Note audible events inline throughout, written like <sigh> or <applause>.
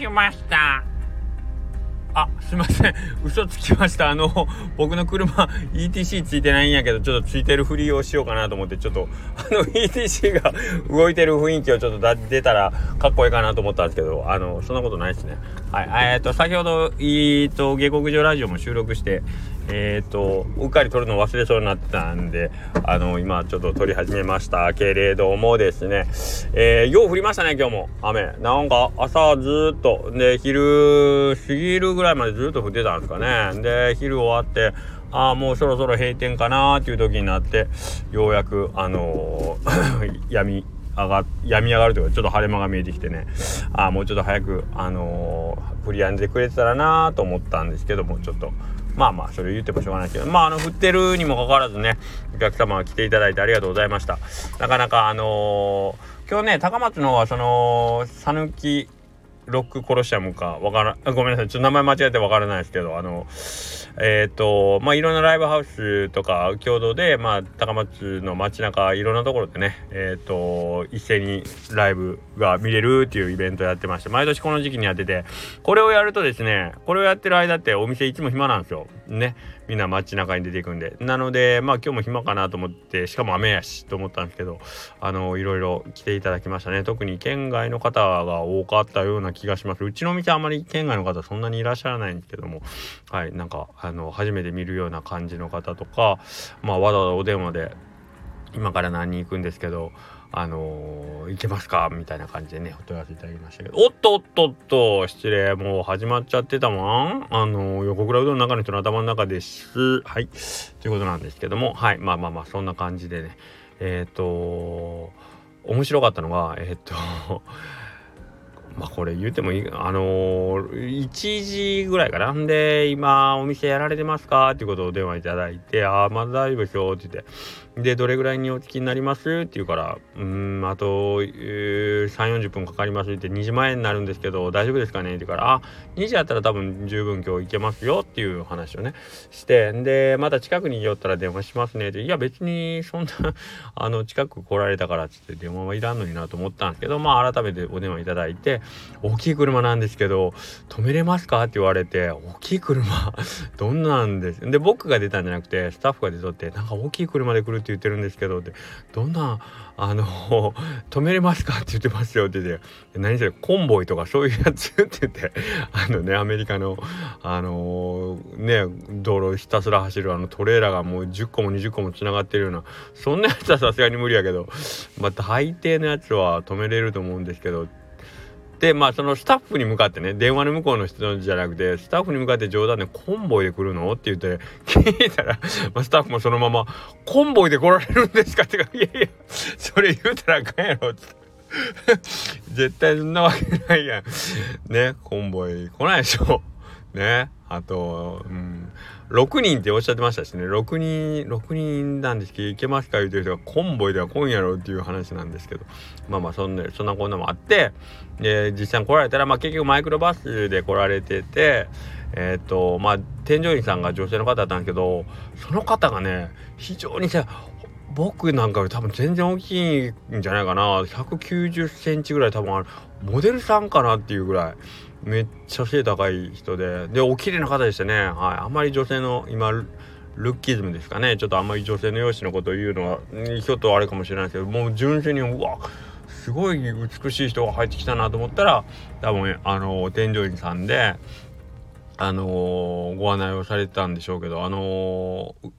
きました。あすいません。<laughs> 嘘つきました。あの僕の車 ETC ついてないんやけどちょっとついてるふりをしようかなと思ってちょっとあの ETC が動いてる雰囲気をちょっと出たらかっこいいかなと思ったんですけどあのそんなことないですね。はい。えー、と先ほどえー、と下克上ラジオも収録してえっ、ー、とうっかり撮るの忘れそうになってたんであの今ちょっと撮り始めました。けれどもですねえー、よう降りましたね今日も。雨。なんか朝ずっと。で昼過ぎるぐらいまでずっと降ってたんですかね。で昼終わってああもうそろそろ閉店かなーっていう時になってようやくあのー、<coughs> 闇上が病み上がるというかちょっと晴れ間が見えてきてね。ああもうちょっと早くあのー、降り止んでくれてたらなと思ったんですけどもちょっと。まあまあそれ言ってもしょうがないけど。まああの振ってるにもかかわらずねお客様が来ていただいてありがとうございました。なかなかあのー、今日ね高松の方はその讃岐ロックコロシアムかわからごめんなさいちょっと名前間違えてわからないですけどあのえっ、ー、とまあいろんなライブハウスとか共同でまあ高松の街中いろんなところでねえっ、ー、と一斉にライブが見れるっていうイベントやってまして毎年この時期にやっててこれをやるとですねこれをやってる間ってお店いつも暇なんですよ。ね。みんな街中に出ていくんで。なのでまあ今日も暇かなと思ってしかも雨やしと思ったんですけどあのいろいろ来ていただきましたね。特に県外の方が多かったような気気がしますうちの店あまり県外の方そんなにいらっしゃらないんですけどもはいなんかあの初めて見るような感じの方とかまあわざわざお電話で今から何人行くんですけどあのー、いけますか？みたいな感じでね、お問い合わせいただきましたけど、おっとおっとっと、失礼、もう始まっちゃってたもん。あのー、横倉うどんの中の人の頭の中です。はい。ということなんですけども、はい。まあまあまあ、そんな感じでね、えっ、ー、と面白かったのが、えっ、とまあこれ言うてもいい、あのー、1時ぐらいかな。んで、今お店やられてますか？っていうことをお電話いただいて、ああ、まだ大丈夫ですよって言って、で、どれぐらいにお聞きになります？って言うから、うん、あと、えー、3、40分かかりますって2時前になるんですけど、大丈夫ですかね？って言うから、あ、2時やったら多分十分今日行けますよっていう話をね、して、で、また近くに寄ったら電話しますねって、いや別にそんなあの、近く来られたからっつって電話はいらんのになと思ったんですけど、まあ改めてお電話いただいて、大きい車なんですけど、止めれますか？って言われて、大きい車 <laughs> どんなんです？で、僕が出たんじゃなくて、スタッフが出とって、なんか大きい車で来るって言ってるんですけどってどんなあの <laughs> 止めれますか？って言ってます。よって言って何それコンボイとかそういうやつ？って言って <laughs> あのねアメリカのあのね道路ひたすら走るあのトレーラーがもう10個も20個もつながってるようなそんなやつはさすがに無理やけどまあ大抵のやつは止めれると思うんですけどでまあそのスタッフに向かってね電話の向こうの人じゃなくてスタッフに向かって冗談で「コンボイで来るの?」って言って聞いたら、まあ、スタッフもそのまま「コンボイで来られるんですか?」ってか「いやいやそれ言うたらあかんやろ」っつって。<laughs> 絶対そんなわけないやん。ね、コンボイ来ないでしょ。ね、あと、うん、6人っておっしゃってましたしね6人6人なんですけど行けますか言うてる人がコンボイでは来んやろっていう話なんですけどまあまあそんなそんなこんなもあってで実際に来られたらまあ結局マイクロバスで来られててえっ、ー、とまあ添乗員さんが女性の方だったんですけどその方がね非常にさ僕なんかより多分全然大きいんじゃないかな。190センチぐらい多分ある。モデルさんかなっていうぐらい。めっちゃ背高い人で。でお綺麗な方でしたね。はい。あんまり女性の今ルッキズムですかね。ちょっとあんまり女性の容姿のことを言うのはちょっとあれかもしれないですけどもう純粋にうわすごい美しい人が入ってきたなと思ったら多分あの添乗員さんであの、ご案内をされてたんでしょうけどあのー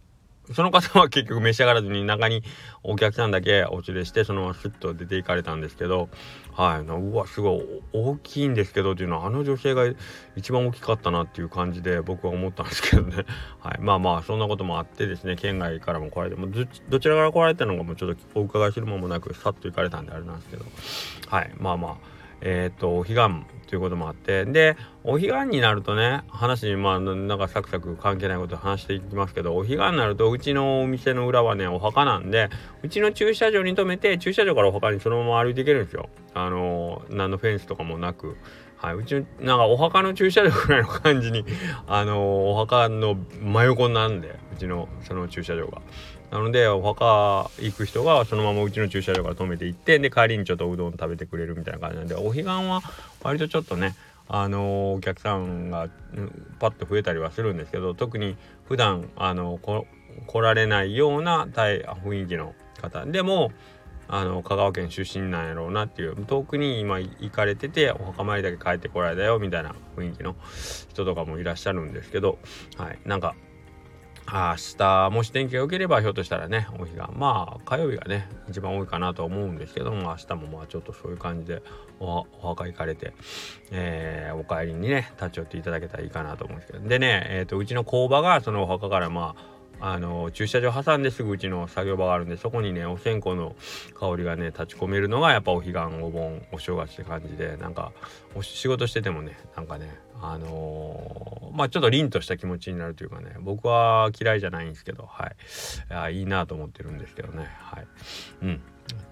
その方は結局召し上がらずに中にお客さんだけお連れしてそのままスッと出て行かれたんですけどはい。うわすごい。大きいんですけどっていうのはあの女性が一番大きかったなっていう感じで僕は思ったんですけどね、<laughs> はい、まあまあそんなこともあってですね県外からも来られてもどちらから来られたのかもちょっとお伺いする間もなくさっと行かれたんであれなんですけど。はい。まあまあ。えっ、ー、とお彼岸ということもあってでお彼岸になるとね話まあなんかサクサク関係ないこと話していきますけどお彼岸になるとうちのお店の裏はねお墓なんでうちの駐車場に止めて駐車場からお墓にそのまま歩いていけるんですよあの何のフェンスとかもなく。はい、うちのなんかお墓の駐車場ぐらいの感じにあのお墓の真横なんでうちのその駐車場が。なのでお墓行く人がそのままうちの駐車場から止めていってで帰りにちょっとうどん食べてくれるみたいな感じなんでお彼岸は割とちょっとねあのお客さんがパッと増えたりはするんですけど特に普段あのこ来られないような雰囲気の方。でもあの香川県出身なんやろうなっていう遠くに今行かれててお墓参りだけ帰ってこられたよみたいな雰囲気の人とかもいらっしゃるんですけどはい。なんか明日もし天気が良ければひょっとしたらねお日がまあ火曜日がね一番多いかなと思うんですけども明日もまあちょっとそういう感じでお墓行かれて、えー、お帰りにね立ち寄っていただけたらいいかなと思うんですけど。でね、えーと、うちの工場がそのお墓からまああの駐車場挟んですぐうちの作業場があるんでそこにねお線香の香りがね立ち込めるのがやっぱお彼岸お盆お正月って感じでなんか仕事しててもねなんかねあのー、まあちょっと凛とした気持ちになるというかね僕は嫌いじゃないんですけどはい。いいなと思ってるんですけどねはい。うん。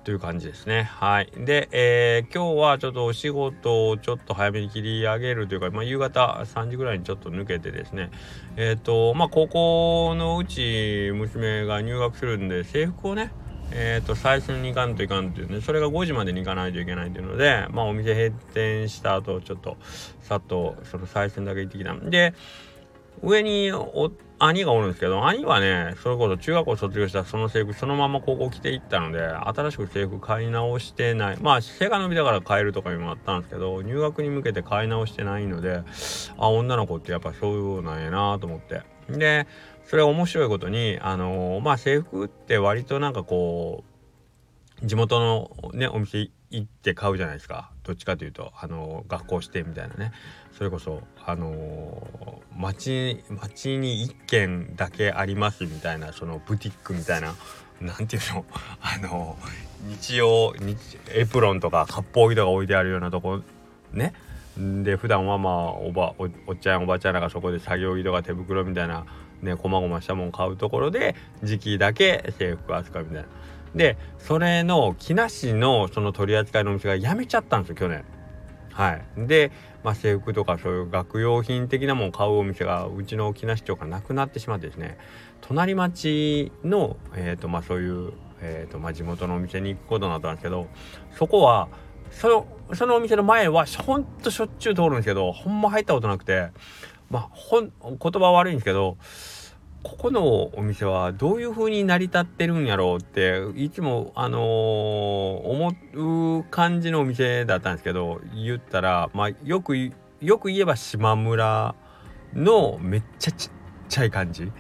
という感じですね。はい。で、えー、今日はちょっとお仕事をちょっと早めに切り上げるというか、まあ、夕方3時ぐらいにちょっと抜けてですね、えっ、ー、と、まあ、高校のうち娘が入学するんで、制服をね、えっ、ー、と、最初に行かんといかんっていうね、それが5時までに行かないといけないっていうので、まあ、お店閉店した後、ちょっと、さっと、その最初だけ行ってきたん。で、上にお兄がおるんですけど兄はねそれこそ中学校卒業したその制服そのまま高校来ていったので新しく制服買い直してない。まあ背が伸びだから買えるとかいうのもあったんですけど入学に向けて買い直してないのであ女の子ってやっぱそういうなんやなと思って。でそれ面白いことにあのー、まあ制服って割となんかこう地元のねお店行って買うじゃないですか。どっちかというとあの学校してみたいなねそれこそあの町町に1軒だけありますみたいなそのブティックみたいななんていうのあの日用エプロンとか割烹着とか置いてあるようなとこねで普段はまあおばおおっちゃんおばちゃんらがそこで作業着とか手袋みたいなねこまごましたもん買うところで時期だけ制服扱うみたいな。でそれの木梨のその取り扱いのお店が辞めちゃったんですよ去年。はい、で、まあ、制服とかそういう学用品的なものを買うお店がうちの木梨町からなくなってしまってですね隣町の、えーとまあ、そういう、えーとまあ、地元のお店に行くことになったんですけどそこはそのそのお店の前はほんとしょっちゅう通るんですけどほんま入ったことなくてまあほん言葉悪いんですけどここのお店はどういう風に成り立ってるんやろうっていつもあのー、思う感じのお店だったんですけど言ったらまあよくよく言えば島村のめっちゃちっちゃい感じ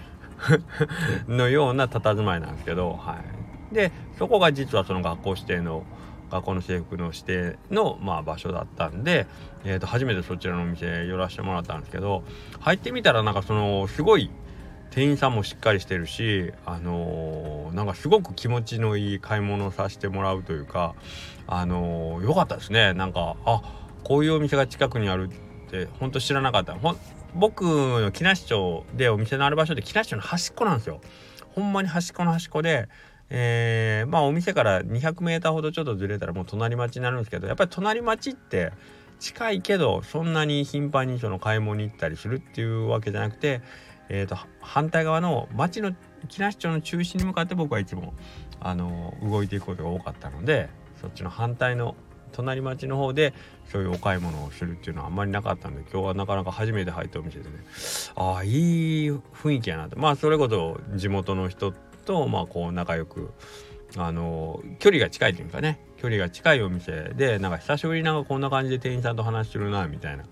<laughs> のような佇まいなんですけどはい。でそこが実はその学校指定の学校の制服の指定の、まあ、場所だったんで、えー、と初めてそちらのお店寄らせてもらったんですけど入ってみたらなんかそのすごい店員さんもしっかりしてるしあのー、なんかすごく気持ちのいい買い物をさせてもらうというかあのー、よかったですね。なんかあこういうお店が近くにあるって本当知らなかった。僕の木梨町でお店のある場所で木梨町の端っこなんですよ。ほんまに端っこの端っこでえー、まあお店から 200m ほどちょっとずれたらもう隣町になるんですけどやっぱり隣町って近いけどそんなに頻繁にその買い物に行ったりするっていうわけじゃなくてえーと、反対側の町の木梨町の中心に向かって僕はいつもあの動いていくことが多かったのでそっちの反対の隣町の方でそういうお買い物をするっていうのはあんまりなかったんで今日はなかなか初めて入ったお店でねああいい雰囲気やなと。まあそれこそ地元の人とまあこう仲良くあの距離が近いというかね。距離が近いお店でなんか久しぶりなんかこんな感じで店員さんと話してるなみたいな。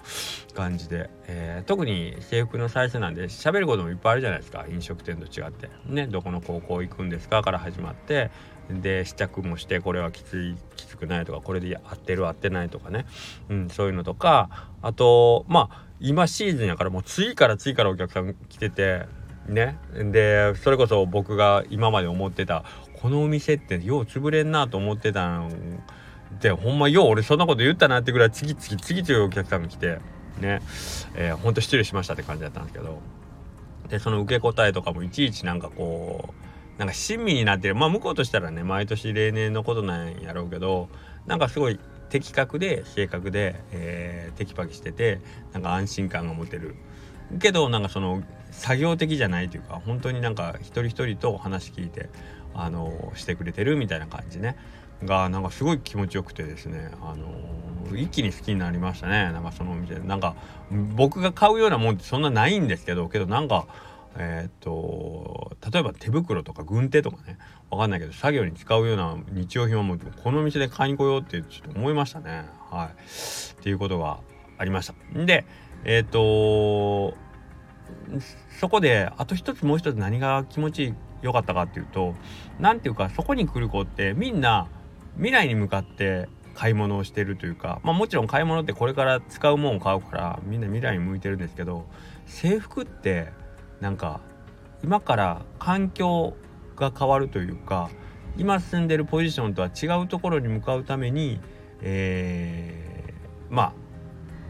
感じで、えー、特に制服の最初なんで喋ることもいっぱいあるじゃないですか。飲食店と違って。ねどこの高校行くんですかから始まって。で試着もしてこれはきついきつくないとかこれで合ってる合ってないとかね、うん、そういうのとか。あとまあ今シーズンやからもう次から次からお客さん来ててね。でそれこそ僕が今まで思ってたこのお店ってよう潰れんなと思ってたんでほんまよう俺そんなこと言ったなってぐらい次々次々お客さんが来てね。えー、ほんと失礼しましたって感じだったんですけど。でその受け答えとかもいちいちなんかこうなんか親身になってる。まあ向こうとしたらね毎年例年のことなんやろうけどなんかすごい的確で正確で、えー、テキパキしててなんか安心感が持てる。けどなんかその作業的じゃないというか本当になんか一人一人と話聞いてあのしてくれてるみたいな感じね。がなんかすごい気持ちよくてですねあの一気に好きになりましたね。なんかそのお店なんか僕が買うようなもんってそんなないんですけどけどなんかえー、っと例えば手袋とか軍手とかね。わかんないけど作業に使うような日用品はもうこの店で買いに来ようってちょっと思いましたね。はい。っていうことがありました。でえー、っとそこであと一つもう一つ何が気持ち良かったかっていうと何ていうかそこに来る子ってみんな未来に向かって買い物をしてるというかまあもちろん買い物ってこれから使うもんを買うからみんな未来に向いてるんですけど制服ってなんか今から環境が変わるというか今住んでるポジションとは違うところに向かうために、えー、まあ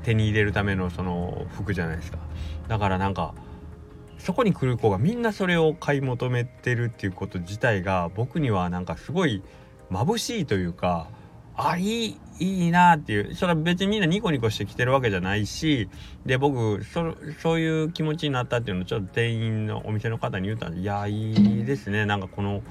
手に入れるためのその服じゃないですか。だからなんかそこに来る子がみんなそれを買い求めてるっていうこと自体が僕にはなんかすごい眩しいというかあいいいいなっていうそれは別にみんなニコニコしてきてるわけじゃないしで僕そそういう気持ちになったっていうのをちょっと店員のお店の方に言ったんでいやいいですね。なんかこの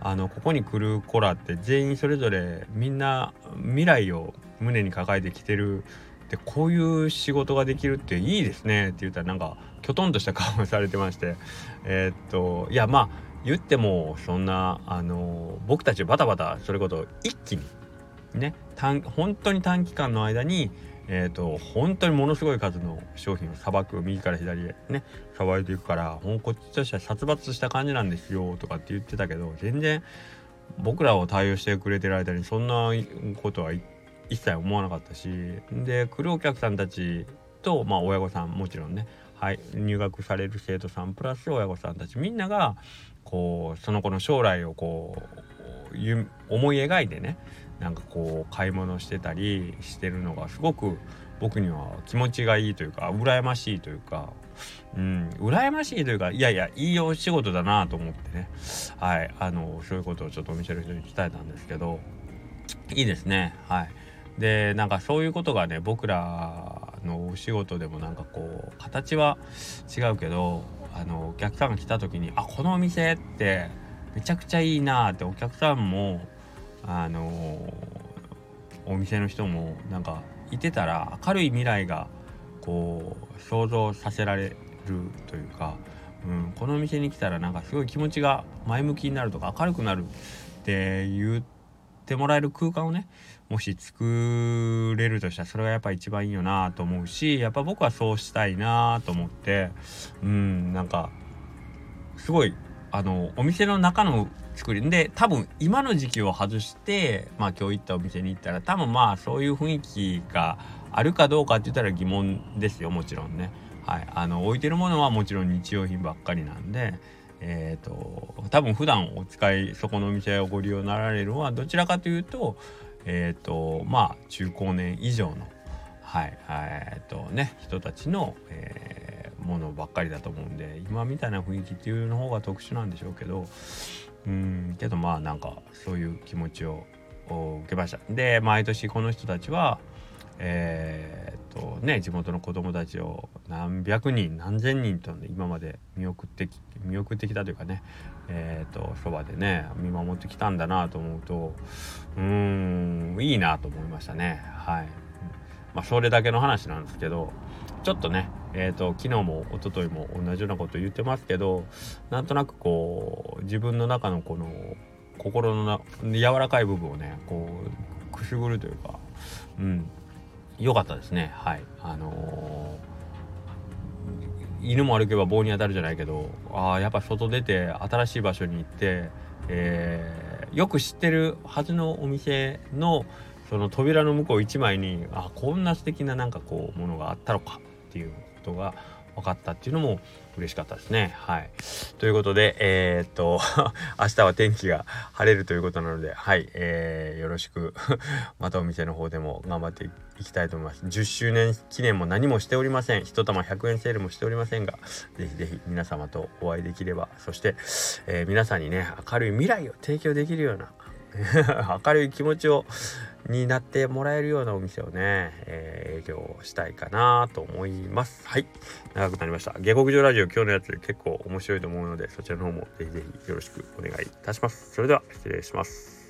あのここに来る子らって全員それぞれみんな未来を胸に抱えてきてるでこういう仕事ができるっていいですねって言ったらなんかきょとんとした顔をされてまして。えー、っといやまあ言ってもそんなあの僕たちバタバタそれこそ一気にね短本当に短期間の間にえーと、本当にものすごい数の商品をさばく右から左へねさばいていくからほんこっちとしては殺伐した感じなんですよとかって言ってたけど全然僕らを対応してくれてる間にそんなことは言って一切思わなかったしで来るお客さんたちと、まあ、親御さんもちろんね、はい、入学される生徒さんプラス親御さんたちみんながこうその子の将来をこう思い描いてねなんかこう買い物してたりしてるのがすごく僕には気持ちがいいというか羨ましいというかうん羨ましいというかいやいやいいお仕事だなと思ってねはいあのそういうことをちょっとお店の人に伝えたんですけどいいですねはい。でなんかそういうことがね僕らのお仕事でもなんかこう形は違うけどあのお客さんが来た時に「あこのお店ってめちゃくちゃいいな」ってお客さんもあのお店の人もなんかいてたら明るい未来がこう想像させられるというか、うん、このお店に来たらなんかすごい気持ちが前向きになるとか明るくなるって言っててもらえる空間をねもし作れるとしたらそれがやっぱ一番いいよなと思うしやっぱ僕はそうしたいなと思ってうんなんかすごいあのお店の中の作りで多分今の時期を外してまあ今日行ったお店に行ったら多分まあそういう雰囲気があるかどうかって言ったら疑問ですよもちろんね。はい、あの置いてるものはもちろん日用品ばっかりなんで。えーと、多分普段お使いそこのお店をご利用になられるのはどちらかというとえ、ー、とまあ中高年以上のはいえ、ー、とね人たちの、えー、ものばっかりだと思うんで今みたいな雰囲気っていうの方が特殊なんでしょうけどうんけどまあなんかそういう気持ちを受けました。で毎年この人たちはえー、とね地元の子供たちを何百人何千人と、ね、今まで見送ってき見送ってきたというかねえー、とそばでね見守ってきたんだなと思うとうーんいいなと思いましたね。はい。まあそれだけの話なんですけどちょっとねえーと、昨日も一昨日も同じようなこと言ってますけどなんとなくこう自分の中のこの心のな柔らかい部分をねこうくすぐるというかうん。良かったですね。はい。あのー、犬も歩けば棒に当たるじゃないけどあやっぱ外出て新しい場所に行って、えー、よく知ってるはずのお店のその扉の向こう1枚にあこんな素敵ななんかこうものがあったのかっていうことが分かったっていうのも嬉しかったですね。はい。ということで、えー、っと、<laughs> 明日は天気が晴れるということなので、はい、えー、よろしく <laughs> またお店の方でも頑張っていきたいと思います。10周年記念も何もしておりません。1玉100円セールもしておりませんが、ぜひぜひ皆様とお会いできれば、そして、えー、皆さんにね、明るい未来を提供できるような <laughs> 明るい気持ちをになってもらえるようなお店をね、えー、営業したいかなと思います。はい。長くなりました。下克上ラジオ今日のやつ結構面白いと思うので、そちらの方もぜひぜひよろしくお願いいたします。それでは失礼します。